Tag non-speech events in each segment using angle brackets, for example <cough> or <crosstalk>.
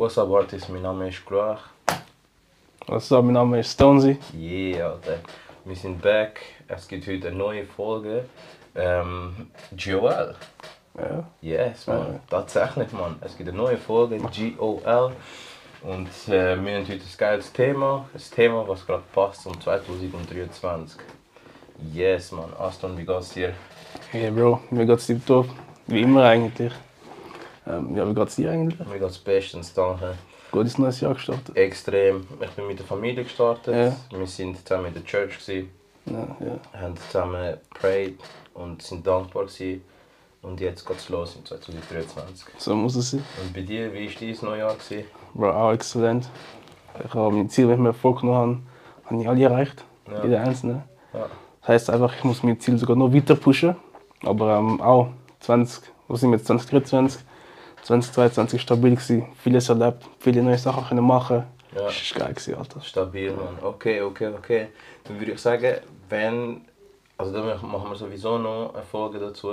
What's up, Artist? Mein Name ist Gruach. Was up, mein Name ist Stonesy. Yeah, Alter. Wir sind back. Es gibt heute eine neue Folge. Ähm, GOL. Ja. Yes, man. Tatsächlich, man. Es gibt eine neue Folge, GOL. Und äh, wir haben heute ein geiles Thema. Ein Thema, was gerade passt um 2023. Yes, man. Aston, wie geht's dir? Hey Bro, mir geht's tiptop. Wie immer eigentlich. Ähm, ja, wie geht's dir eigentlich? Mir geht's bestens, danke. Gut ins neues Jahr gestartet. Extrem. Ich bin mit der Familie gestartet. Ja. Wir sind zusammen in der Church, gewesen, Ja, ja. haben zusammen prayed und sind dankbar. Gewesen. Und jetzt geht's los im 2023. So muss es sein. Und bei dir, wie war dein Neujahr? Gewesen? Bro, auch exzellent. Ich habe meine Ziele, die ich mir vorgenommen habe, habe ich alle erreicht. Ja. Jeder einzelne. Ja. Das heisst einfach, ich muss mein Ziel sogar noch weiter pushen. Aber ähm, auch 20, was sind wir jetzt, 2023, 2022 stabil gewesen. Vieles erlebt, viele neue Sachen können machen. Ja. Das war geil, gewesen, Alter. Stabil, Mann. Okay, okay, okay. Dann würde ich sagen, wenn. Also dann machen wir sowieso noch eine Folge dazu,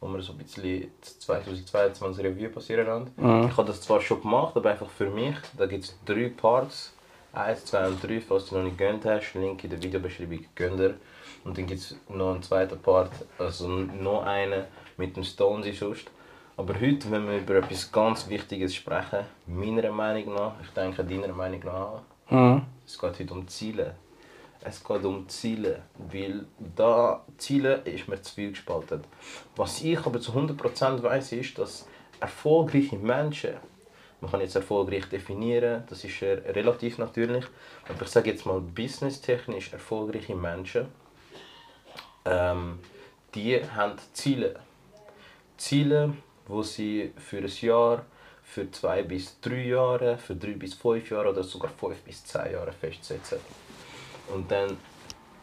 wo wir so ein bisschen 2022 Review passieren lassen. Mhm. Ich habe das zwar schon gemacht, aber einfach für mich. Da gibt es drei Parts. Eins, zwei und drei, falls du noch nicht gönnt hast. Link in der Videobeschreibung gönnt ihr. Und dann gibt es noch einen zweiten Part, also noch einen mit dem Stonesy sonst. Aber heute wollen wir über etwas ganz Wichtiges sprechen. Meiner Meinung nach, ich denke deiner Meinung nach. Mhm. Es geht heute um Ziele. Es geht um Ziele, weil da Ziele ist mir zu viel gespalten. Was ich aber zu 100% weiß, ist, dass erfolgreiche Menschen, man kann jetzt erfolgreich definieren, das ist ja relativ natürlich, aber ich sage jetzt mal businesstechnisch erfolgreiche Menschen, ähm, die haben Ziele. Ziele, wo sie für ein Jahr, für zwei bis drei Jahre, für drei bis fünf Jahre oder sogar fünf bis zehn Jahre festsetzen. Und dann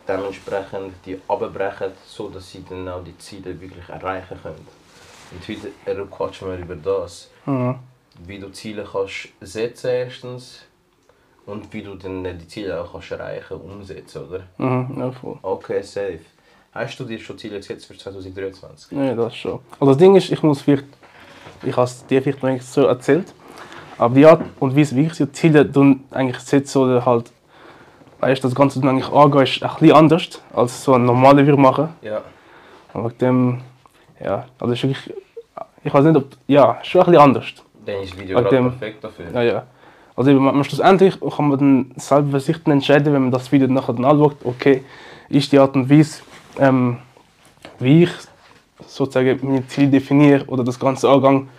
dementsprechend die abbrechen, so dass sie dann auch die Ziele wirklich erreichen können. Und heute quatschen wir über das, Mhm. wie du Ziele kannst setzen erstens und wie du dann die Ziele auch kannst erreichen, umsetzen, oder? Mhm. Ja, voll. Okay, safe. Hast du dir schon Ziele gesetzt für 2023? Ja, das schon. Also das Ding ist, ich muss vielleicht, ich habe es dir vielleicht noch nicht so erzählt, aber die Art und Weise, wie ich die Ziele eigentlich setze oder halt, weißt, das Ganze dann eigentlich angehen, ist ein bisschen anders, als so ein normaler wir machen. Ja. Wegen dem, ja, also ist wirklich, ich weiß nicht, ob, ja, schon ein bisschen anders. Dann ist das Video gerade dem- perfekt dafür. Ja, ja. Also man, schlussendlich kann man dann selber für sich entscheiden, wenn man das Video nachher dann anschaut, okay, ist die Art und Weise, ähm, wie ich sozusagen meine Ziele definiere oder das ganze Angang,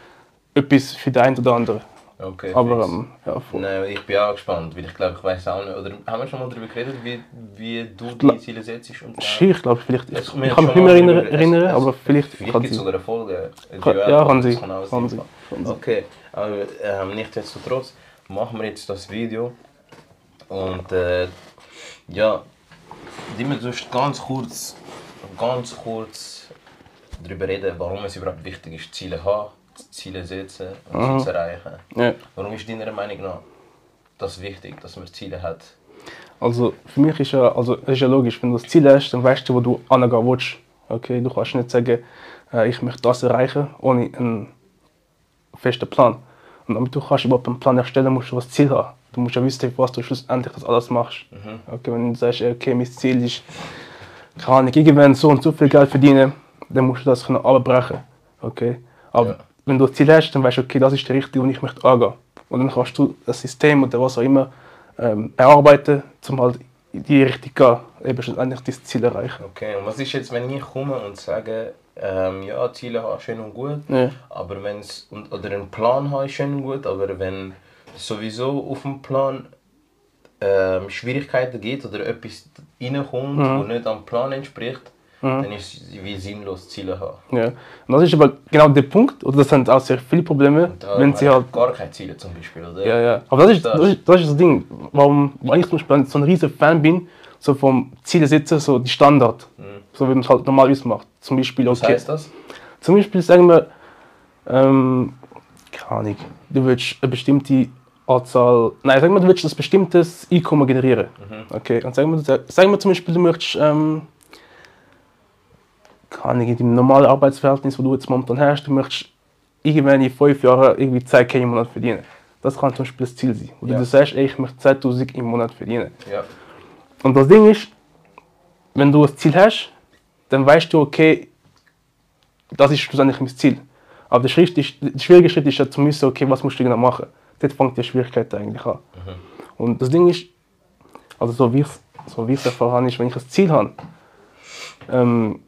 etwas für den einen oder anderen. Okay, Aber ähm, ja, voll. Nein, ich bin auch gespannt, weil ich glaube, ich weiß auch nicht. Oder haben wir schon mal darüber geredet, wie, wie du deine Ziele setzt? Und Schier, ich glaube vielleicht. Ich, Es- ich kann mich nicht mehr erinnern, erinnern es- aber vielleicht Vielleicht kann gibt es sie. sogar eine Folge. Kann- Duell, ja, kann sie, kann kann sie. Okay, aber ähm, nichtsdestotrotz machen wir jetzt das Video. Und äh, ja, wir sonst ganz kurz, ganz kurz darüber reden, warum es überhaupt wichtig ist, Ziele zu haben, Ziele setzen und sie zu erreichen. Ja. Warum ist deiner Meinung nach das wichtig, dass man Ziele hat? Also für mich ist ja, also ist ja logisch, wenn du das Ziel hast, dann weißt du, wo du angehen willst. Okay, du kannst nicht sagen, äh, ich möchte das erreichen, ohne einen festen Plan. Und damit du kannst überhaupt einen Plan erstellen, musst du das Ziel haben. Du musst ja wissen, was du schlussendlich das alles machst. Okay, wenn du sagst, okay, mein Ziel ist, keine Ahnung, irgendwann so und so viel Geld verdienen, dann musst du das können abbrechen. Okay? Aber Ja. wenn du ein Ziel hast, dann weißt du, okay, das ist der richtige und ich möchte angehen. Und dann kannst du das System oder was auch immer ähm, erarbeiten, um halt in die Richtung zu gehen, eben schlussendlich dein Ziel erreichen. Okay, und was ist jetzt, wenn ich komme und sage, ähm, ja, Ziele haben schön und gut, Ja. aber wenn's, und, oder einen Plan haben ist schön und gut, aber wenn sowieso auf dem Plan ähm, Schwierigkeiten gibt oder etwas reinkommt, Mhm. wo nicht am Plan entspricht, dann ist es wie sinnlos Ziele haben. Ja. Und das ist aber genau der Punkt, oder das sind auch sehr viele Probleme, wenn sie halt gar keine Ziele zum Beispiel, oder? Ja, ja. Aber das ist Das- das, ist, das, ist das Ding, warum weil ich zum Beispiel so ein riesiger Fan bin, so vom Ziele setzen, so die Standard. So wie man es halt normalerweise macht. Zum Beispiel, Mhm. Was okay. heißt das? Zum Beispiel sagen wir, ähm, keine Ahnung, du willst eine bestimmte Anzahl, nein, sagen wir, du willst ein bestimmtes Einkommen generieren. Mhm. Okay, und sagen wir, sagen wir zum Beispiel, du möchtest, ähm, Ahnung, in deinem normalen Arbeitsverhältnis, wo du jetzt momentan hast, du möchtest irgendwann in fünf Jahren irgendwie 10k im Monat verdienen. Das kann zum Beispiel das Ziel sein. Oder Ja. du sagst, ey, ich möchte 10.000 im Monat verdienen. Ja. Und das Ding ist, wenn du ein Ziel hast, dann weißt du, okay, das ist schlussendlich mein Ziel. Aber der, Schritt ist, der schwierige Schritt ist ja zu wissen, okay, was musst du genau machen. Dort fängt die Schwierigkeit eigentlich an. Und das Ding ist, also so wie ich so wie ich es erfahren habe, ist, wenn ich ein Ziel habe, ähm,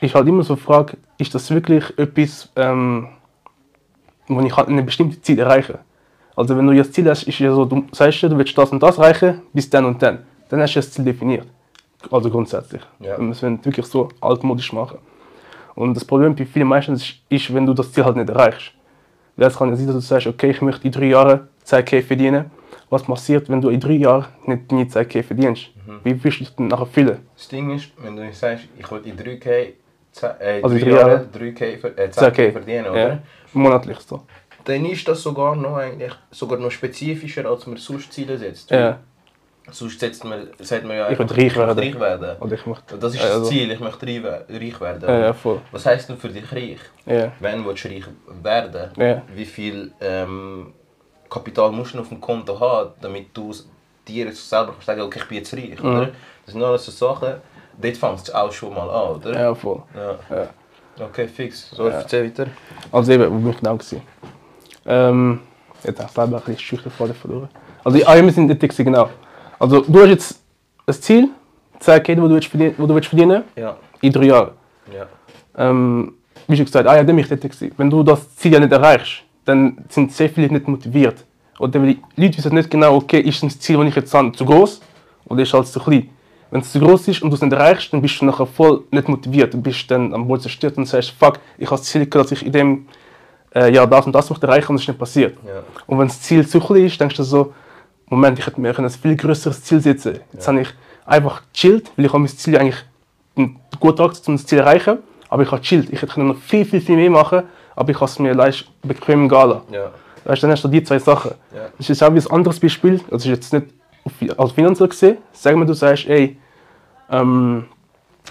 ich halt immer so frage, ist das wirklich etwas, ähm, wo ich halt ein bestimmtes Ziel erreiche? Also wenn du jetzt Ziel hast, ist ja so, du sagst du willst das und das erreichen, bis dann und dann. Dann hast du das Ziel definiert. Also grundsätzlich. Ja. Wir müssen wirklich so altmodisch machen. Und das Problem bei vielen Menschen ist, ist, wenn du das Ziel halt nicht erreichst. Es kann ja sein, dass du sagst, okay, ich möchte in drei Jahren 10k verdienen. Was passiert, wenn du in drei Jahren nicht deine 10k verdienst? Mhm. Wie willst du dich dann nachher fühlen? Das Ding ist, wenn du sagst, ich will in 3K, ze- äh, Also drei drei Jahre Jahren 3K, ver- äh, 10K 10k. verdienen, oder? Ja. Monatlich so. Dann ist das sogar noch eigentlich sogar noch spezifischer, als man sonst Ziele setzt. Ja. Sonst setzt man, sagt man ja Ich will einfach, reich möchte werden. reich werden. Oder ich möchte. Das ist Also- das Ziel, ich möchte reich we- reich werden. Ja, ja, voll. Was heisst denn für dich reich? Ja. Wenn du reich werden? Ja. Wie viel ähm, Kapital musst du auf dem Konto haben, damit du dir selber kannst sagen, okay, ich bin jetzt reich, Mhm. oder? Das sind alles so Sachen, dort fängt es auch schon mal an, oder? Ja, voll. Ja. Ja. Okay, fix. So, Ja. erzähl weiter. Also eben, wo bin ich genau gewesen? Ähm, jetzt habe ich selber ein bisschen Schüchtern verloren. Also, ah, ja, wir sind dort genau. Also, du hast jetzt ein Ziel, 10k, wo du willst verdienen, wo du willst verdienen Ja. in drei Jahren. Ja. Ähm, wie schon gesagt, ah ja, dann bin ich dort gewesen. Wenn du das Ziel ja nicht erreichst, dann sind sehr viele nicht motiviert. Oder die Leute wissen nicht genau, okay, ist das Ziel, das ich jetzt habe, zu groß oder ist es zu klein. Wenn es zu groß ist und du es nicht erreichst, dann bist du nachher voll nicht motiviert. Du bist dann am Boden zerstört und sagst, fuck, ich habe das Ziel gehabt, dass ich in dem äh, Jahr das und das möchte erreichen und es ist nicht passiert. Ja. Und wenn das Ziel zu klein ist, denkst du so, Moment, ich hätte mir ein viel größeres Ziel setzen. Jetzt habe ich einfach gechillt, weil ich habe mein Ziel eigentlich guten Tag um das Ziel zu erreichen. Aber ich habe gechillt. Ich hätte noch viel, viel, viel mehr machen aber ich habe es mir leicht bequem gehen. Ja. Weißt du, dann hast du die zwei Sachen. Ja. Das ist auch wie ein anderes Beispiel. Das ist jetzt nicht als finanziell gesehen. Sagen wir, du sagst, ey, ähm,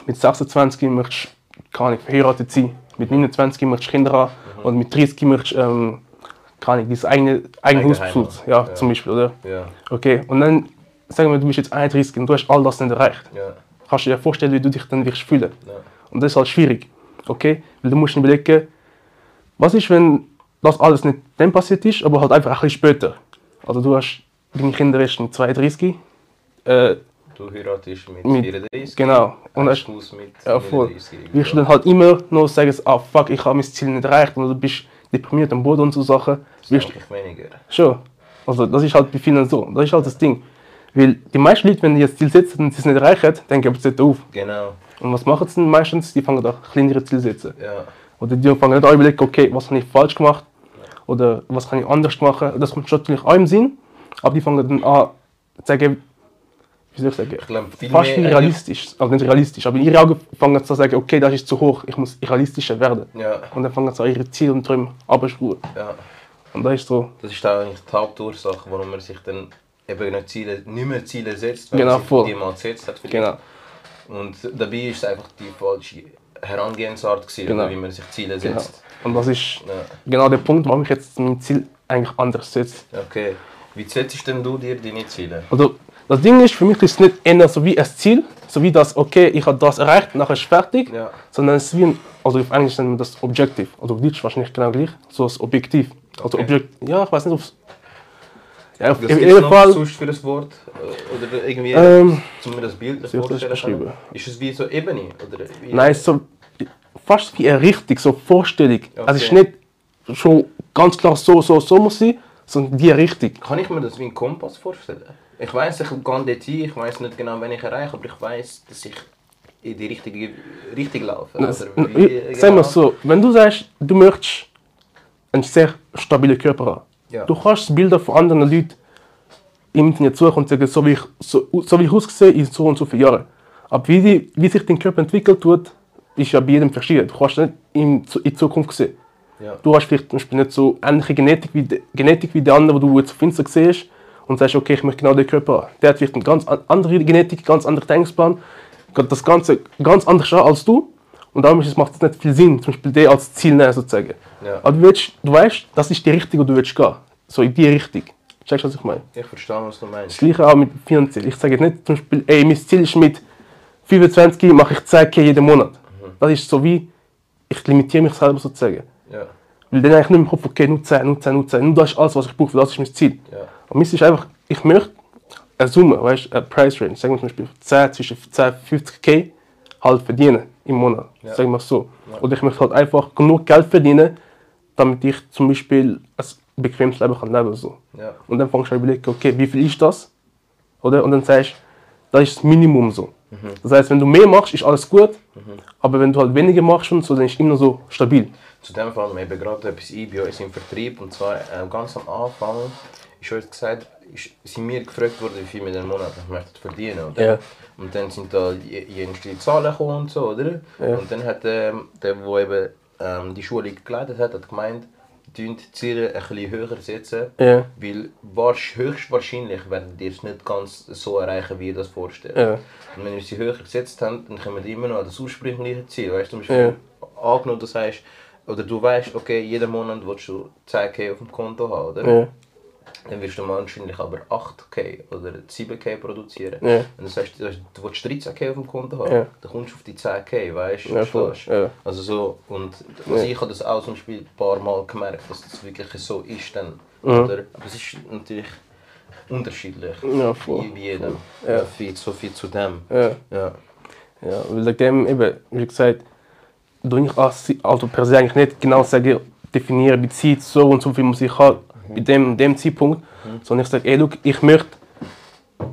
mit 26 möchtest du keine Ahnung, verheiratet sein. Mit 29 möchtest du Kinder haben. Oder mit 30 möchtest du, ähm, keine Ahnung, dein eigene, eigene besuchen. Ja. Ja. zum Beispiel, oder? Ja. Okay, und dann sagen wir, du bist jetzt 31 und du hast all das nicht erreicht. Ja. Kannst du dir vorstellen, wie du dich dann wirst fühlen. Ja. Und das ist halt schwierig. Okay? Weil du musst dir überlegen, was ist, wenn das alles nicht dann passiert ist, aber halt einfach ein bisschen später. Also du hast deine Kinder erst mit 32. Äh, Du heiratest mit, Mit- 34. genau. Und hast mit ja, voll. 39. wirst du dann halt immer noch sagen, ah fuck, ich habe mein Ziel nicht erreicht und du bist deprimiert am Boden und so Sachen. Das ich weniger. Schon. Also das ist halt bei vielen so. Das ist halt das Ding. Weil die meisten Leute, wenn die das Ziel setzen und sie es nicht erreichen, dann geben sie es auf. Genau. Und was machen sie dann meistens? Die fangen an kleinere Ziele zu setzen. Ja. Oder die fangen nicht an überlegen, okay, was habe ich falsch gemacht? Oder was kann ich anders machen? Das kommt schon natürlich auch im Sinn. Aber die fangen dann an zu sagen, wie soll ich sagen, Ich glaube, viel fast mehr realistisch. Also nicht realistisch, aber in ihren Augen fangen sie zu sagen, okay, das ist zu hoch, ich muss realistischer werden. Ja. Und dann fangen sie an, ihre Ziele und Träume abzuschrauben. Ja. Und das ist so, Das ist eigentlich die Hauptursache, warum man sich dann eben nicht, Ziele, nicht mehr Ziele setzt, wenn Genau, man sich die mal gesetzt hat. vielleicht. genau. Und dabei ist es einfach die falsche Herangehensart, gewesen, Genau. wie man sich Ziele genau. setzt. Und das ist Ja. genau der Punkt, warum ich jetzt mein Ziel eigentlich anders setze. Okay. Wie setzt denn du dir deine Ziele? Also, das Ding ist, für mich ist es nicht eher so wie ein Ziel, so wie das, okay, ich habe das erreicht, nachher ist fertig, Ja. sondern es ist wie ein, also auf Englisch nennt man das Objective, also auf Deutsch wahrscheinlich genau gleich, so das Objektiv. Also Okay. Objekt, ja, ich weiß nicht, ob es... Ja, auf noch Fall, sonst für das Wort? Äh, Oder irgendwie, Ähm, um mir das Bild das vorstellen beschreiben? Ist es wie so Ebene? Oder wie nein, es so fast wie eine Richtung, so Vorstellung. Also es ist Okay. nicht schon ganz klar so, so, so muss sein, sondern die Richtung. Kann ich mir das wie ein Kompass vorstellen? Ich weiß, ich gehe dort hin, ich weiß nicht genau, wann ich erreiche, aber ich weiß, dass ich in die richtige Richtung laufe. Oder wie, Sagen wir genau? so, wenn du sagst, du möchtest einen sehr stabilen Körper haben, Ja. du kannst Bilder von anderen Leuten im Internet suchen und sagen, so wie ich, so, so wie ich aussehe in so und so vielen Jahren. Aber wie, die, wie sich dein Körper entwickelt tut, ist ja bei jedem verschieden. Du kannst nicht in, in Zukunft sehen. Ja. Du hast vielleicht zum Beispiel nicht so ähnliche Genetik wie, de- Genetik wie der andere, wo du jetzt auf Insta siehst und sagst, okay, ich möchte genau den Körper haben. Der hat vielleicht eine ganz an- andere Genetik, ganz anderen Denksplan, geht das Ganze ganz anders an als du. Und darum macht es nicht viel Sinn, zum Beispiel den als Ziel nehmen, sozusagen. Ja. Aber du, willst, du weißt, das ist die Richtung, wo du willst gehen. so in die Richtung. Checkst du, was ich meine? Ich verstehe, was du Das meinst. gleiche auch mit finanziell. Ich sage jetzt nicht zum Beispiel, ey, mein Ziel ist mit 25 mache ich 10k jeden Monat. Das ist so wie, ich limitiere mich selber sozusagen. Ja, Weil dann eigentlich nicht im Kopf, okay, nur 10, nur 10, nur 10, nur das ist alles, was ich brauche, das ist mein Ziel. ja, Und mir ist einfach, ich möchte eine Summe, weißt du, eine Price Range, sagen wir zum Beispiel 10, zwischen 10 und 50k halt verdienen im Monat, Ja. sagen wir so. Ja. Oder ich möchte halt einfach genug Geld verdienen, damit ich zum Beispiel ein bequemes Leben kann leben so. ja, Und dann fängst du an überlegen, okay, wie viel ist das? Oder? Und dann sagst du, das ist das Minimum so. Das heißt, wenn du mehr machst, ist alles gut, aber wenn du halt weniger machst und so, dann ist es immer so stabil. Zu dem Fall mir eben gerade etwas ein bei uns im Vertrieb. Und zwar äh, ganz am Anfang ist uns gesagt, ist, sind wir gefragt worden, wie viel wir den Monat möchten verdienen. Oder? Ja. Und dann sind da jenste Zahlen gekommen und so, oder? Ja. Und dann hat ähm, der, der eben ähm, die Schule geleitet hat, hat gemeint, die Ziele ein bisschen höher setzen. Ja. Weil wahrsch- höchstwahrscheinlich werden die es nicht ganz so erreichen, wie ihr das vorstellt. Ja. Und wenn wir sie höher gesetzt haben, dann kommen wir immer noch an das ursprüngliche Ziel. Weißt du, zum Beispiel, angenommen, das heißt, oder du weißt, okay, jeden Monat willst du 10k auf dem Konto haben, oder? Dann wirst du wahrscheinlich aber 8k oder 7k produzieren. Ja. Und das heißt, du willst 13k auf dem Konto haben, Ja. dann kommst du auf die 10k, weißt du? Ja. Also so, und also ich habe das auch zum Beispiel ein paar Mal gemerkt, dass das wirklich so ist dann. Mhm. Oder? Aber es ist natürlich unterschiedlich. Ja, voll. Wie bei jedem. Ja. Viel, so viel zu dem. Ja. Ja. Ja, weil wegen eben, wie gesagt, du ich als also per se eigentlich nicht genau sagen, definieren, Zeit so und so viel muss ich haben, bei dem, dem Zeitpunkt, sondern ich sage, ey, look, ich möchte,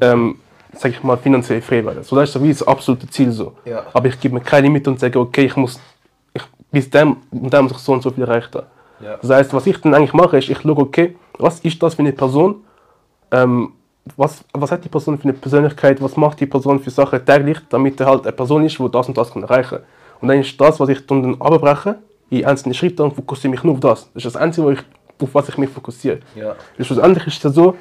ähm, sag ich mal, finanziell frei werden. So, das ist so wie das absolute Ziel so. Ja. Aber ich gebe mir kein Limit und sage, okay, ich muss, ich, bis dem, und dem muss ich so und so viel erreicht haben. Ja. Das heißt, was ich dann eigentlich mache, ist, ich schaue, okay, was ist das für eine Person, ähm, was, was hat die Person für eine Persönlichkeit, was macht die Person für Sachen täglich, damit er halt eine Person ist, die das und das kann erreichen kann. Und dann ist das, was ich dann abbreche, in einzelne Schritte und fokussiere mich nur auf das. Das ist das Einzige, wo ich, auf was ich mich fokussiere. Ja. Weil Schlussendlich ist es ja so,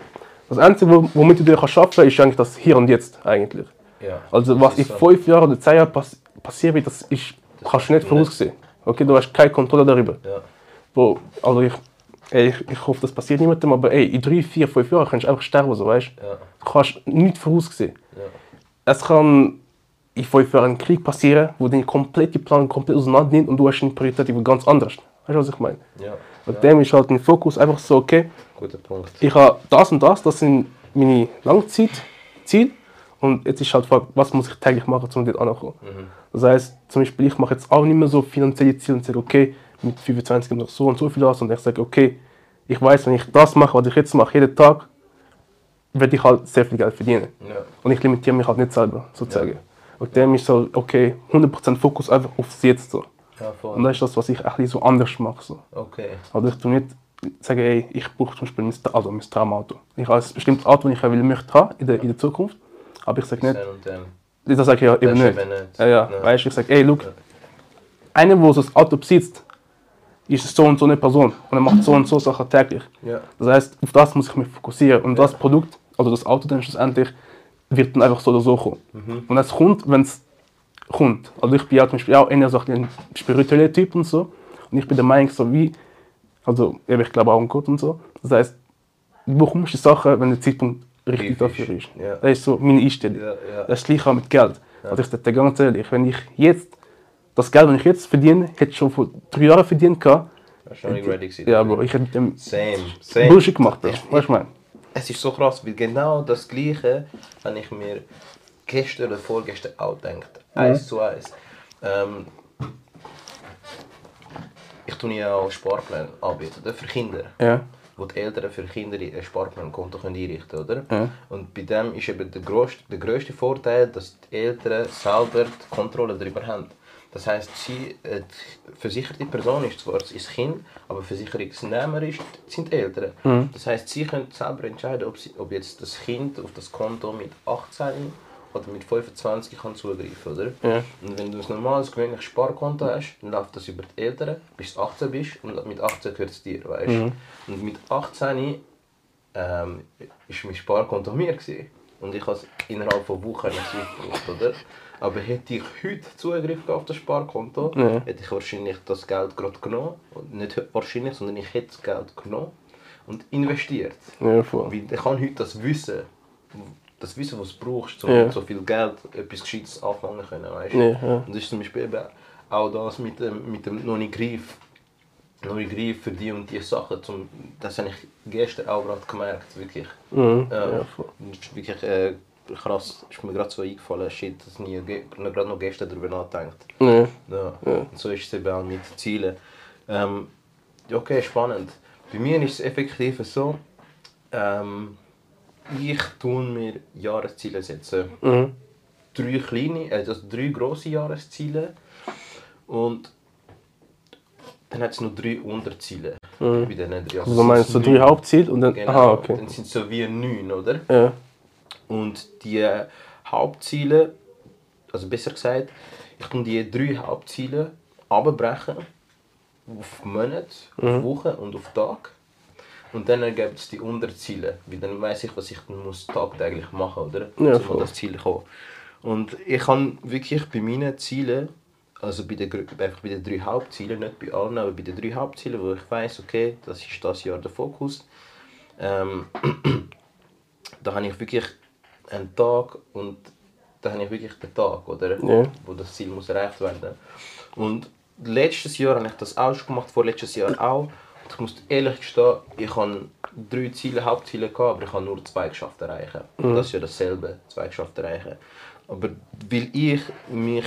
das Einzige, wo- womit du dir schaffen kannst, ist eigentlich das Hier und Jetzt eigentlich. Ja. Also was Das in fünf Jahren oder zehn Jahren pass passiert wird, das ist, kannst du nicht voraussehen. Okay, du hast keine Kontrolle darüber. Ja. Bro, also ich, ey, ich, ich hoffe, das passiert niemandem, aber ey, in drei, vier, fünf Jahren kannst du einfach sterben, so, weißt Ja. du? kannst nichts voraussehen. Ja. Es kann in fünf Jahren ein Krieg passieren, wo deine komplette Plan komplett auseinander nimmt und du hast eine Priorität über ganz anders. Weißt du, was ich meine? Ja. Und dem ist halt ein Fokus einfach so, okay, Guter Punkt. ich habe das und das, das sind meine Langzeitziele. Und jetzt ist halt die Frage, was muss ich täglich machen, um dort anzukommen. Das heißt, zum Beispiel, ich mache jetzt auch nicht mehr so finanzielle Ziele und sage, okay, mit 25 gibt noch so und so viel aus. Und ich sage, okay, ich weiß, wenn ich das mache, was ich jetzt mache, jeden Tag, werde ich halt sehr viel Geld verdienen. Ja. Und ich limitiere mich halt nicht selber, sozusagen. Und dem ist so, okay, 100% Fokus einfach aufs Jetzt. So. Ja. Und das ist das, was ich ein bisschen so anders mache. So. Okay. Also ich tue nicht sagen, ey, ich brauche zum Beispiel mein, also mein Traumauto. Ich habe ein bestimmtes Auto, das ich will, möchte haben in der, in der Zukunft. Aber ich sage nicht, und das sage ich ja eben nicht. eben nicht. Ja, ja. Ja. Weißt ich sage, ey, look, einer, der so das Auto besitzt, ist so und so eine Person und er macht so und so Sachen täglich. Ja. Das heißt, auf das muss ich mich fokussieren. Und das Produkt, also das Auto dann schlussendlich, wird dann einfach so oder so kommen. Mhm. Und es kommt, wenn es kommt. Also ich bin ja zum Beispiel auch eher so ein spiritueller Typ und so. Und ich bin der Meinung, so wie, also ich glaube auch an Gott und so. Das heißt, du bekommst die Sachen, wenn der Zeitpunkt richtig dafür ist. Ja. Das ist so meine Einstellung. Ja, ja. Das ist gleich auch mit Geld. Also ich sage dir ganz ehrlich, wenn ich jetzt, das Geld, das ich jetzt verdiene, hätte ich schon vor drei Jahren verdient gehabt. Das ist noch nicht ready gewesen. Ja, aber ich hätte mit dem Same. Same. Bullshit gemacht. Bro. Weißt du, ich meine? Es ist so krass, weil genau das Gleiche habe ich mir gestern oder vorgestern auch gedacht. Eins zu eins. Ähm, ich tue ja auch Sparpläne anbieten oder? für Kinder. Ja. Wo die Eltern für Kinder ein Sparplankonto können einrichten können. Oder? Ja. Und bei dem ist eben der grösste, der grösste Vorteil, dass die Eltern selber die Kontrolle darüber haben. Das heisst, sie, äh, die versicherte Person ist zwar das Kind, aber Versicherungsnehmer ist, sind die Eltern. Mhm. Das heisst, sie können selber entscheiden, ob, sie, ob jetzt das Kind auf das Konto mit 18 oder mit 25 kann zugreifen oder? Ja. Und wenn du ein normales, gewöhnliches Sparkonto hast, dann läuft das über die Eltern, bis du 18 bist und mit 18 gehört es dir, weißt Mhm. Und mit 18 ähm, ist mein Sparkonto mir gewesen. Und ich habe es innerhalb von Wochen nicht aufgebraucht, oder? Aber hätte ich heute Zugriff auf das Sparkonto, Ja. hätte ich wahrscheinlich das Geld gerade genommen. Und Nicht wahrscheinlich, sondern ich hätte das Geld genommen und investiert. Ja, voll. Weil ich kann heute das Wissen, das Wissen, was du brauchst, um Ja. so viel Geld etwas Gescheites anfangen können, weißt du? Ja. Und das ist zum Beispiel eben auch das mit dem, mit dem noch nicht Greif. Noch nicht Greif für die und die Sachen. Zum, das habe ich gestern auch gerade gemerkt, wirklich. Mhm. Voll. das ist wirklich äh, krass. Ist mir gerade so eingefallen, shit, dass ich gerade noch gestern darüber nachgedacht. Ja. Ja. Und so ist es eben auch mit Zielen. Ähm, okay, spannend. Bei mir ist es effektiv so, ähm, ich tue mir Jahresziele setzen. Mhm. Drei kleine, also drei grosse Jahresziele und dann hat es noch drei Unterziele. Mhm. Bei diesen drei. Also du meinst so drei. Hauptziele und dann. Genau, Aha, okay. dann sind es so wie neun, oder? Ja. Und die Hauptziele, also besser gesagt, ich tue die drei Hauptziele abbrechen auf Monat, auf Woche und auf Tag. Und dann ergibt es die Unterziele, weil dann weiß ich, was ich dann muss tagtäglich machen oder? Ja, um voll. an das Ziel zu kommen. Und ich kann wirklich bei meinen Zielen, also bei den, einfach bei den drei Hauptzielen, nicht bei allen, aber bei den drei Hauptzielen, wo ich weiß, okay, das ist das Jahr der Fokus, ähm, <clears throat> da habe ich wirklich einen Tag und da habe ich wirklich den Tag, oder? Ja. Wo das Ziel muss erreicht werden. Und letztes Jahr habe ich das auch schon gemacht, vorletztes Jahr auch. Ich muss ehrlich gestehen, ich habe drei Ziele, Hauptziele gehabt, aber ich habe nur zwei geschafft erreichen. Das ist ja dasselbe, zwei geschafft erreichen. Aber weil ich mich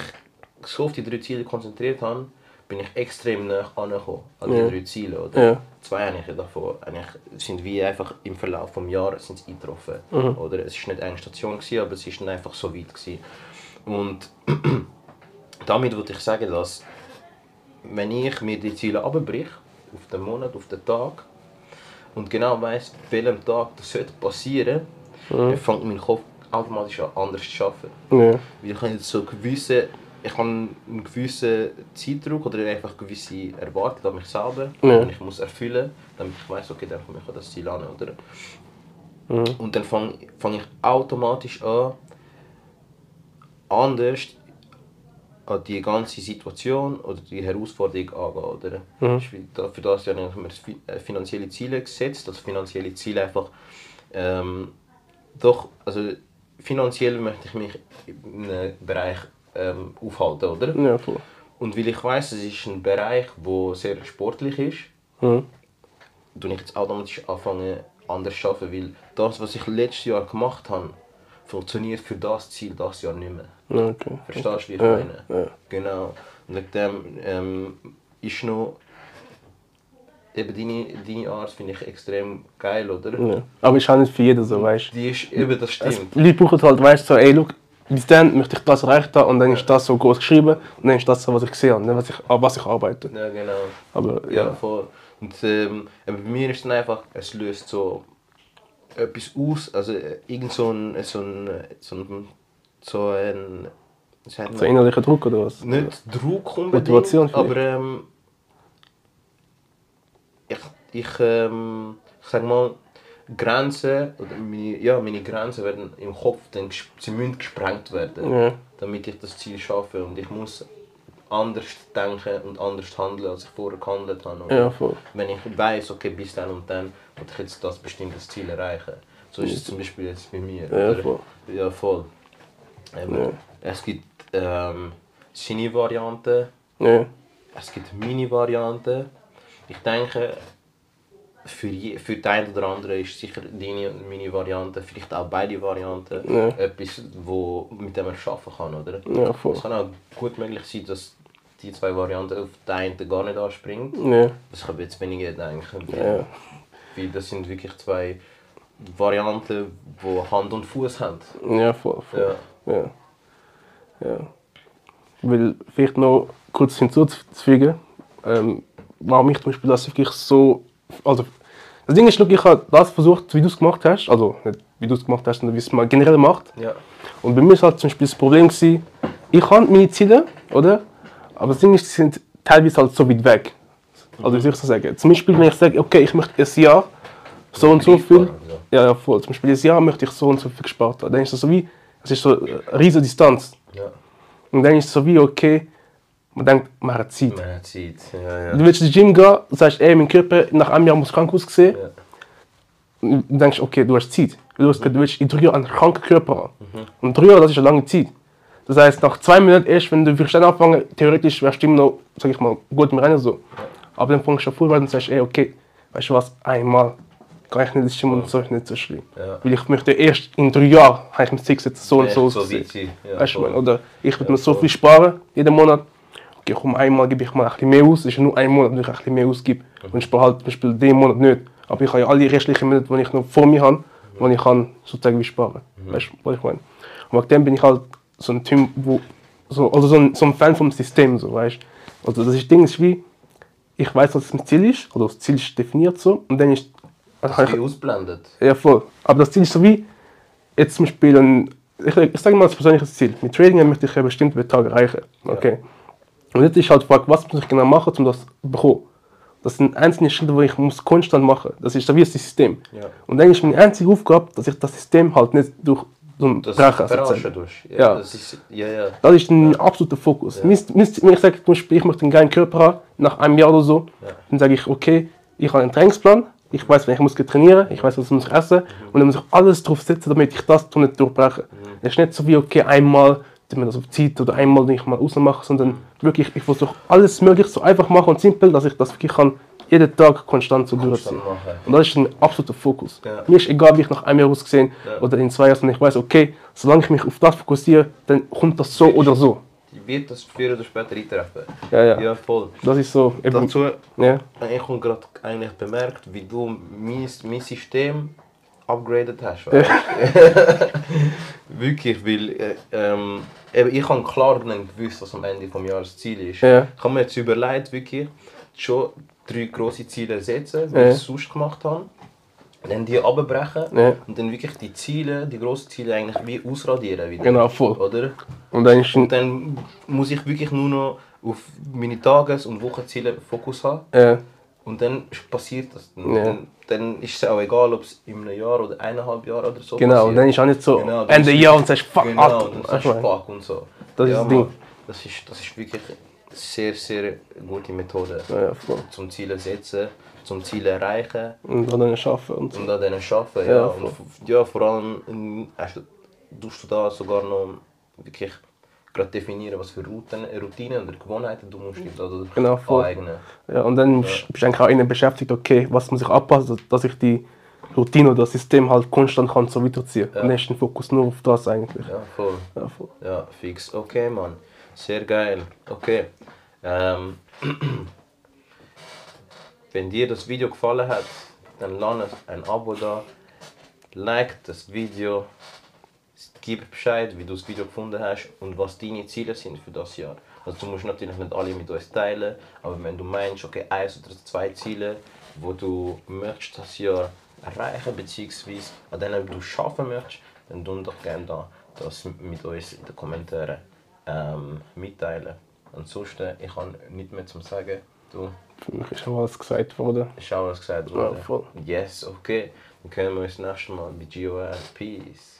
so auf die drei Ziele konzentriert habe, bin ich extrem nah angekommen an die Ja. drei Ziele. Oder? Ja. Zwei habe ich davon. Eigentlich sind wie einfach im Verlauf des Jahres sind eingetroffen. Mhm. Oder? Es war nicht eine Station, gewesen, aber es war einfach so weit. Gewesen. Und <clears throat> damit würde ich sagen, dass wenn ich mir die Ziele abbrich, auf den Monat, auf den Tag, und genau weiss, an welchem Tag das sollte passieren, dann fängt mein Kopf automatisch an anders zu arbeiten. Ja. Weil ich habe so gewisse, ich habe einen gewissen Zeitdruck oder einfach gewisse Erwartungen an mich selber, Ja. die ich muss erfüllen, damit ich weiß, okay, dann komme ich an das Ziel an, oder? Mhm. Und dann fange fang ich automatisch an, anders an die ganze Situation oder die Herausforderung angehen, oder? Mhm. Für das habe ich mir fi- äh, finanzielle Ziele gesetzt, dass finanzielle Ziele einfach ähm, doch, also finanziell möchte ich mich in einem Bereich ähm, aufhalten, oder? Ja, voll. Und weil ich weiß, es ist ein Bereich, der sehr sportlich ist, Mhm. tue ich jetzt automatisch anfangen, anders zu arbeiten, weil das, was ich letztes Jahr gemacht habe, funktioniert für das Ziel das Jahr nicht mehr. Okay. Verstehst du, wie ich meine? ja. Genau. Und wegen dem ähm, ist noch. Eben deine, deine Art finde ich extrem geil, oder? Ja. Aber ist auch nicht für jeden so, weißt Die ist eben, das du. stimmt. Leute brauchen halt, weißt du, so, ey, look, bis dann möchte ich das erreicht haben und dann ist das so groß geschrieben und dann ist das so, was ich sehe und was ich, an was ich arbeite. Ja, genau. Aber Ja, ja. voll. Und ähm, bei mir ist dann einfach, es löst so etwas aus, also äh, irgend so ein, so ein, so ein, so ein, wie sagt So innerlicher Druck oder was? Nicht Druck unbedingt, Motivation vielleicht? aber ähm, ich, ich, ähm, ich sag mal, Grenzen, oder meine, ja, meine Grenzen werden im Kopf, dann, sie müssen gesprengt werden, Ja. damit ich das Ziel schaffe und ich muss anders denken und anders handeln, als ich vorher gehandelt habe. oder? Ja, voll. Wenn ich weiß, okay, bis dann und dann will ich jetzt das bestimmtes Ziel erreichen. So ist es zum Beispiel jetzt bei mir. Ja, oder? voll. Ja, voll. Ähm, Ja. Es gibt ähm, Cine-Varianten, Ja. es gibt Mini-Varianten. Ich denke, für, je, für den einen oder anderen ist sicher deine und meine Variante, vielleicht auch beide Varianten, Ja. etwas, wo, mit dem man arbeiten kann, oder? Ja, voll. Es kann auch gut möglich sein, dass die zwei Varianten auf den einen gar nicht anspringt. Ja. Das kann ich jetzt weniger denken. Weil, Ja. weil das sind wirklich zwei Varianten, die Hand und Fuß haben. Ja, voll. voll. Ja. Ja. ja. Weil vielleicht noch kurz hinzuzufügen, ähm, warum ich zum Beispiel das wirklich so. Also, das Ding ist, ich habe das versucht, wie du es gemacht hast. Also, nicht wie du es gemacht hast, sondern wie es man generell macht. Ja. Und bei mir ist halt zum Beispiel das Problem, gewesen, ich habe meine Ziele, oder? Aber das Ding ist, die sind teilweise halt so weit weg. Also, wie soll ich das sagen? Zum Beispiel, wenn ich sage, okay, ich möchte ein Jahr so und so viel. Ja, ja, voll. Zum Beispiel, ein Jahr möchte ich so und so viel gespart haben. Dann ist das so wie, es ist so eine riesige Distanz. Ja. Und dann ist es so wie, okay, man denkt, man hat Zeit. Man hat Zeit. Ja, ja. Du willst ins Gym gehen, sagst, ey, mein Körper nach einem Jahr muss krank aussehen. Ja. du denkst, okay, du hast Zeit. Du, hast, du willst in drei Jahren einen kranken Körper haben. Und drei Jahre, das ist eine lange Zeit. Das heißt, nach zwei Minuten erst, wenn du dann anfangen, theoretisch wärst du immer noch, sag ich mal, gut im Rennen so. Aber dann fängst du an vorwärts und sagst, ey, okay, weißt du was, einmal kann ich nicht Gym und so ist nicht so schlimm. Ja. Weil ich möchte erst in drei Jahren, habe ich mir Ziel gesetzt, so und so so sein. Ja, Weißt du, voll. oder ich würde Ja, mir so voll. viel sparen, jeden Monat. Okay, komm, einmal gebe ich mal ein bisschen mehr aus. Es ist nur ein Monat, wo ich ein bisschen mehr ausgebe. Mhm. Und ich spare halt zum Beispiel den Monat nicht. Aber ich habe ja alle restlichen Monate, die ich noch vor mir habe, wo ich kann sozusagen wie sparen. Mhm. Weißt du, was ich meine? Und wegen dem bin ich halt so ein Typ, wo, so, also so ein, so ein Fan vom System, so, weißt du. Also das ist, Ding ist wie, ich weiß, was das Ziel ist, oder das Ziel ist definiert so, und dann ist, also Wie ausblendet. ja, voll. Aber das Ziel ist so wie, jetzt zum Beispiel, ein, ich, ich sage mal das persönliches Ziel. Mit Trading möchte ich einen bestimmten Betrag erreichen. Okay. Und jetzt ist halt die Frage, was muss ich genau machen, um das zu bekommen? Das sind einzelne Schritte, die ich muss konstant machen muss. Das ist so wie ein System. Ja. Und dann ist meine einzige Aufgabe, dass ich das System halt nicht durch so ein Das Brechen verarschen sozusagen. durch. Ja, Ja. Das ist, ja, ja. Das ist ein absoluter Fokus. Mein- Wenn ich sage, zum Beispiel, ich möchte einen geilen Körper haben, nach einem Jahr oder so, Ja. dann sage ich, okay, ich habe einen Trainingsplan, ich weiß, welche Muskeln trainieren, ich weiß, was ich muss essen und dann muss ich alles drauf setzen, damit ich das nicht durchbreche. Es ist nicht so wie, okay, einmal, dass man das auf Zeit oder einmal, den ich mal rausmache, sondern wirklich, ich versuche alles möglich so einfach machen und simpel, dass ich das wirklich kann, jeden Tag konstant so durchziehen. Und das ist ein absoluter Fokus. Ja. Mir ist egal, wie ich nach einem Jahr ausgesehen Ja. oder in zwei Jahren, ich weiß, okay, solange ich mich auf das fokussiere, dann kommt das so oder so. Wird das früher oder später eintreffen. Ja, ja. Ja, voll. Das ist so. Eben, Dazu ja, ich habe gerade eigentlich bemerkt, wie du mein, mein System upgraded hast. weißt? <laughs> Wirklich, weil äh, ähm, ich habe klar gewusst, was am Ende des Jahres das Ziel ist. Ja. Ich habe mir jetzt überlegt, wirklich schon drei grosse Ziele setzen, wie Ja. ich es sonst gemacht habe. Dann die abbrechen Ja. und dann wirklich die Ziele, die grossen Ziele eigentlich wie ausradieren wieder. Genau, voll. Oder? und dann Und dann muss ich wirklich nur noch auf meine Tages- und Wochenziele Fokus haben. äh, Und dann passiert das. Dann, Ja. dann, dann ist es auch egal, ob es in einem Jahr oder eineinhalb Jahr oder so genau, passiert. und dann ist auch nicht so Genau, Ende Jahr und sagst, fuck, Genau, Alter. und dann sagst fuck und so. Das ist das Ding. Das ist, das ist wirklich sehr, sehr gute Methode. Ja, ja, voll. Zum Ziele setzen, zum Ziel erreichen Und dann arbeiten und so. und an denen arbeiten. Ja, Ja, und ja vor allem hast du, tust du da sogar noch wirklich gerade definieren, was für Routinen, Routinen oder Gewohnheiten du musst dir da Genau, aneignen. Ja, und dann bist bist du eigentlich auch innen beschäftigt, okay, was muss ich anpassen, dass ich die Routine oder das System halt konstant kann so weiterziehen. Ja. Ist der Fokus nur auf das eigentlich. Ja, voll. Ja, voll. Ja, fix. Okay, Mann. Sehr geil. Okay. Ähm, <clears throat> wenn dir das Video gefallen hat, dann lass ein Abo da. Like das Video. Gib Bescheid, wie du das Video gefunden hast und was deine Ziele sind für das Jahr. Also du musst natürlich nicht alle mit uns teilen, aber wenn du meinst, okay, eins oder zwei Ziele, wo du möchtest das Jahr erreichen beziehungsweise an denen du schaffen möchtest, dann tu doch gerne da das mit uns in den Kommentaren ähm, mitteilen. Ansonsten, ich habe nichts mehr zu sagen. Du, Für mich ist schon alles gesagt worden. schau, was gesagt Ja, wurde. voll. Yes, okay. Dann können wir uns das nächste Mal bei GOS. Peace.